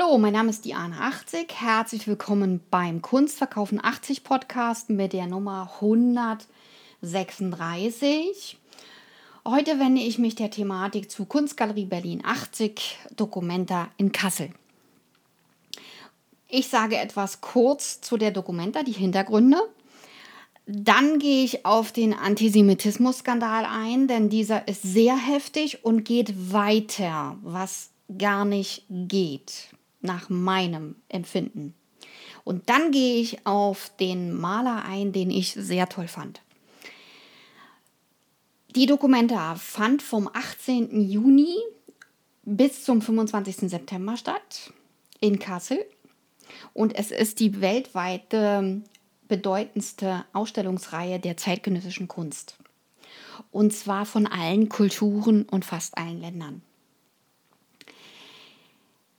Hallo, mein Name ist Diana 80. Herzlich willkommen beim Kunstverkaufen 80 Podcast mit der Nummer 136. Heute wende ich mich der Thematik zu Kunstgalerie Berlin 80 Documenta in Kassel. Ich sage etwas kurz zu der Documenta, die Hintergründe. Dann gehe ich auf den Antisemitismus-Skandal ein, denn dieser ist sehr heftig und geht weiter, was gar nicht geht nach meinem Empfinden. Und dann gehe ich auf den Maler ein, den ich sehr toll fand. Die Dokumenta fand vom 18. Juni bis zum 25. September statt in Kassel. Und es ist die weltweite bedeutendste Ausstellungsreihe der zeitgenössischen Kunst. Und zwar von allen Kulturen und fast allen Ländern.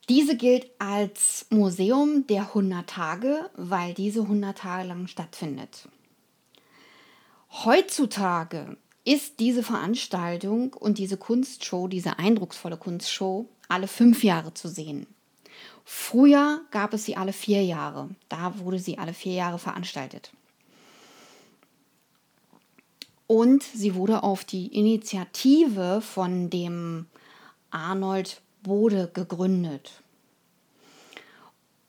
Diese gilt als Museum der 100 Tage, weil diese 100 Tage lang stattfindet. Heutzutage ist diese Veranstaltung und diese Kunstshow, diese eindrucksvolle Kunstshow, alle fünf Jahre zu sehen. Früher gab es sie alle vier Jahre. Da wurde sie alle vier Jahre veranstaltet. Und sie wurde auf die Initiative von dem Arnold Bode gegründet.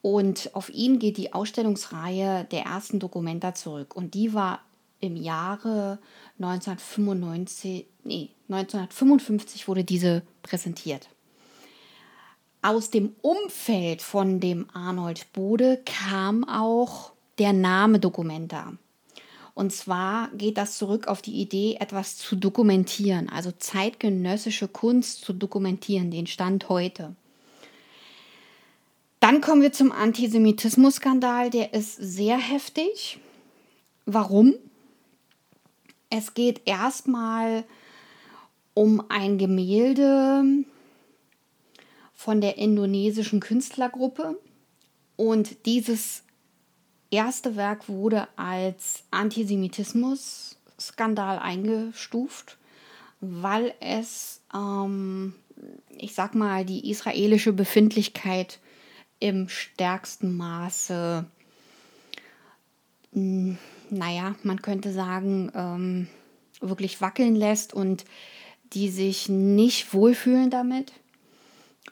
Und auf ihn geht die Ausstellungsreihe der ersten Dokumenta zurück. Und die war im Jahre 1995, nee, 1955 wurde diese präsentiert. Aus dem Umfeld von dem Arnold Bode kam auch der Name Documenta. Und zwar geht das zurück auf die Idee, etwas zu dokumentieren, also zeitgenössische Kunst zu dokumentieren, den Stand heute. Dann kommen wir zum Antisemitismus-Skandal, der ist sehr heftig. Warum? Es geht erstmal um ein Gemälde von der indonesischen Künstlergruppe und dieses erste Werk wurde als Antisemitismus-Skandal eingestuft, weil es, ähm, ich sag mal, die israelische Befindlichkeit im stärksten Maße, hm, naja, man könnte sagen, ähm, wirklich wackeln lässt und die sich nicht wohlfühlen damit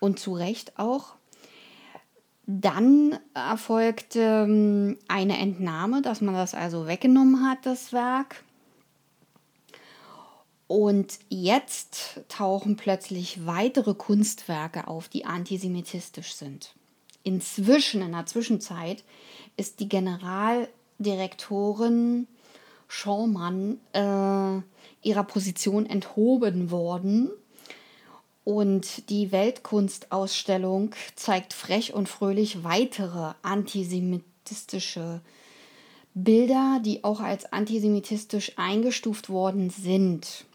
und zu Recht auch. Dann erfolgte ähm, eine Entnahme, dass man das also weggenommen hat, das Werk. Und jetzt tauchen plötzlich weitere Kunstwerke auf, die antisemitistisch sind. Inzwischen, in der Zwischenzeit, ist die Generaldirektorin Schaumann äh, ihrer Position enthoben worden und die Weltkunstausstellung zeigt frech und fröhlich weitere antisemitistische Bilder, die auch als antisemitistisch eingestuft worden sind.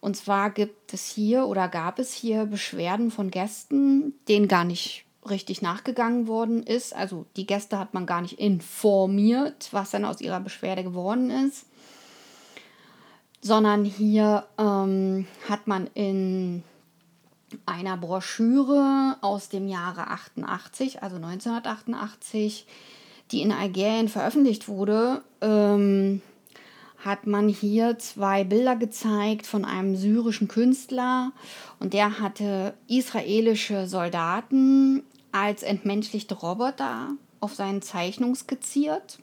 Und zwar gibt es hier oder gab es hier Beschwerden von Gästen, denen gar nicht richtig nachgegangen worden ist. Also die Gäste hat man gar nicht informiert, was dann aus ihrer Beschwerde geworden ist sondern hier ähm, hat man in einer Broschüre aus dem Jahre 88, also 1988, die in Algerien veröffentlicht wurde, ähm, hat man hier zwei Bilder gezeigt von einem syrischen Künstler und der hatte israelische Soldaten als entmenschlichte Roboter auf seinen Zeichnungen skizziert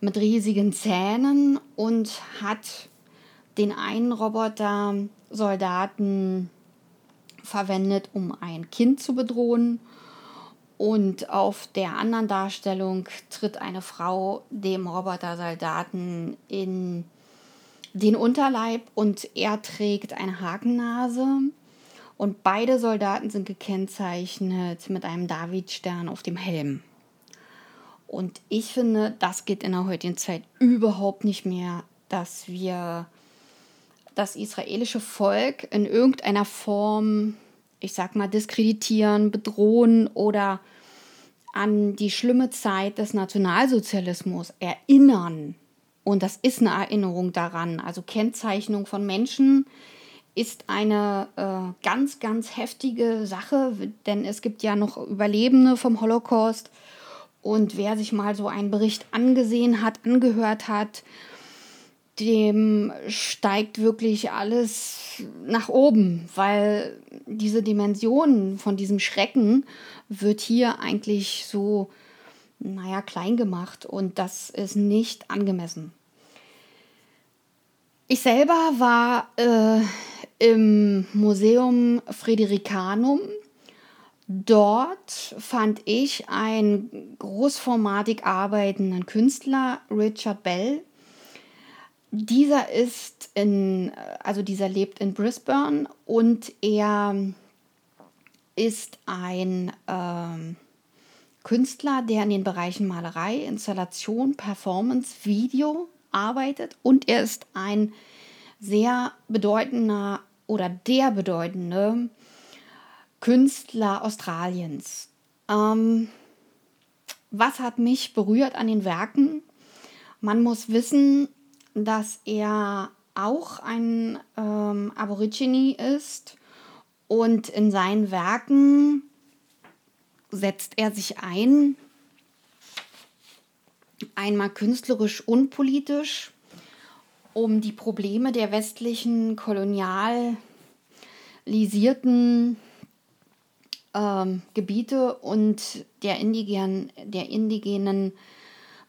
mit riesigen Zähnen und hat den einen Roboter Soldaten verwendet, um ein Kind zu bedrohen. Und auf der anderen Darstellung tritt eine Frau dem Roboter-Soldaten in den Unterleib und er trägt eine Hakennase. Und beide Soldaten sind gekennzeichnet mit einem Davidstern auf dem Helm. Und ich finde, das geht in der heutigen Zeit überhaupt nicht mehr, dass wir das israelische Volk in irgendeiner Form, ich sag mal, diskreditieren, bedrohen oder an die schlimme Zeit des Nationalsozialismus erinnern. Und das ist eine Erinnerung daran, also Kennzeichnung von Menschen ist eine äh, ganz, ganz heftige Sache, denn es gibt ja noch Überlebende vom Holocaust. Und wer sich mal so einen Bericht angesehen hat, angehört hat, dem steigt wirklich alles nach oben, weil diese Dimension von diesem Schrecken wird hier eigentlich so, naja, klein gemacht und das ist nicht angemessen. Ich selber war äh, im Museum Fredericanum. Dort fand ich einen großformatig arbeitenden Künstler, Richard Bell. Dieser ist in, also dieser lebt in Brisbane und er ist ein äh, Künstler, der in den Bereichen Malerei, Installation, Performance, Video arbeitet und er ist ein sehr bedeutender oder der bedeutende Künstler Australiens. Ähm, was hat mich berührt an den Werken? Man muss wissen, dass er auch ein ähm, Aborigine ist und in seinen Werken setzt er sich ein, einmal künstlerisch und politisch, um die Probleme der westlichen kolonialisierten ähm, Gebiete und der indigenen, der indigenen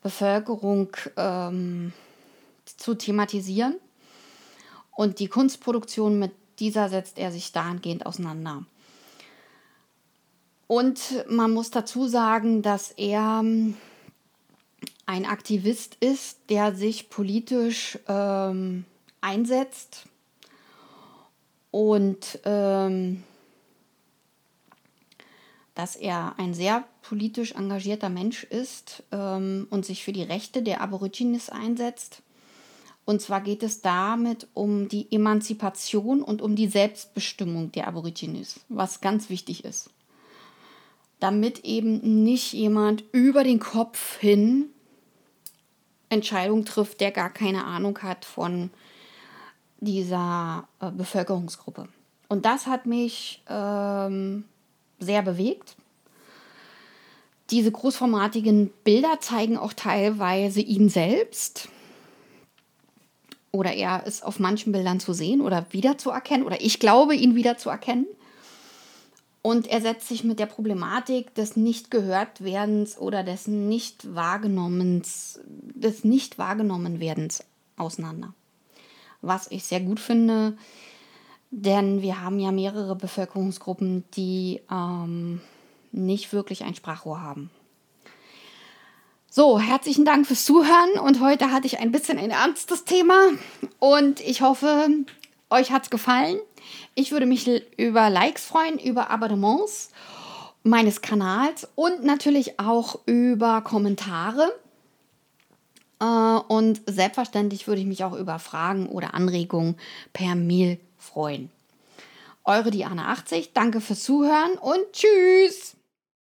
Bevölkerung ähm, zu thematisieren. Und die Kunstproduktion mit dieser setzt er sich dahingehend auseinander. Und man muss dazu sagen, dass er ein Aktivist ist, der sich politisch ähm, einsetzt und ähm, dass er ein sehr politisch engagierter Mensch ist ähm, und sich für die Rechte der Aborigines einsetzt. Und zwar geht es damit um die Emanzipation und um die Selbstbestimmung der Aborigines, was ganz wichtig ist. Damit eben nicht jemand über den Kopf hin Entscheidungen trifft, der gar keine Ahnung hat von dieser äh, Bevölkerungsgruppe. Und das hat mich ähm, sehr bewegt. Diese großformatigen Bilder zeigen auch teilweise ihn selbst oder er ist auf manchen Bildern zu sehen oder wiederzuerkennen oder ich glaube, ihn wiederzuerkennen. Und er setzt sich mit der Problematik des Nicht-Gehört-Werdens oder des Nicht-Wahrgenommens, des Nicht-Wahrgenommen-Werdens auseinander. Was ich sehr gut finde, denn wir haben ja mehrere Bevölkerungsgruppen, die ähm, nicht wirklich ein Sprachrohr haben. So, herzlichen Dank fürs Zuhören und heute hatte ich ein bisschen ein ernstes Thema und ich hoffe, euch hat es gefallen. Ich würde mich über Likes freuen, über Abonnements meines Kanals und natürlich auch über Kommentare. Äh, und selbstverständlich würde ich mich auch über Fragen oder Anregungen per Mail freuen. Eure Diana80, danke fürs Zuhören und tschüss!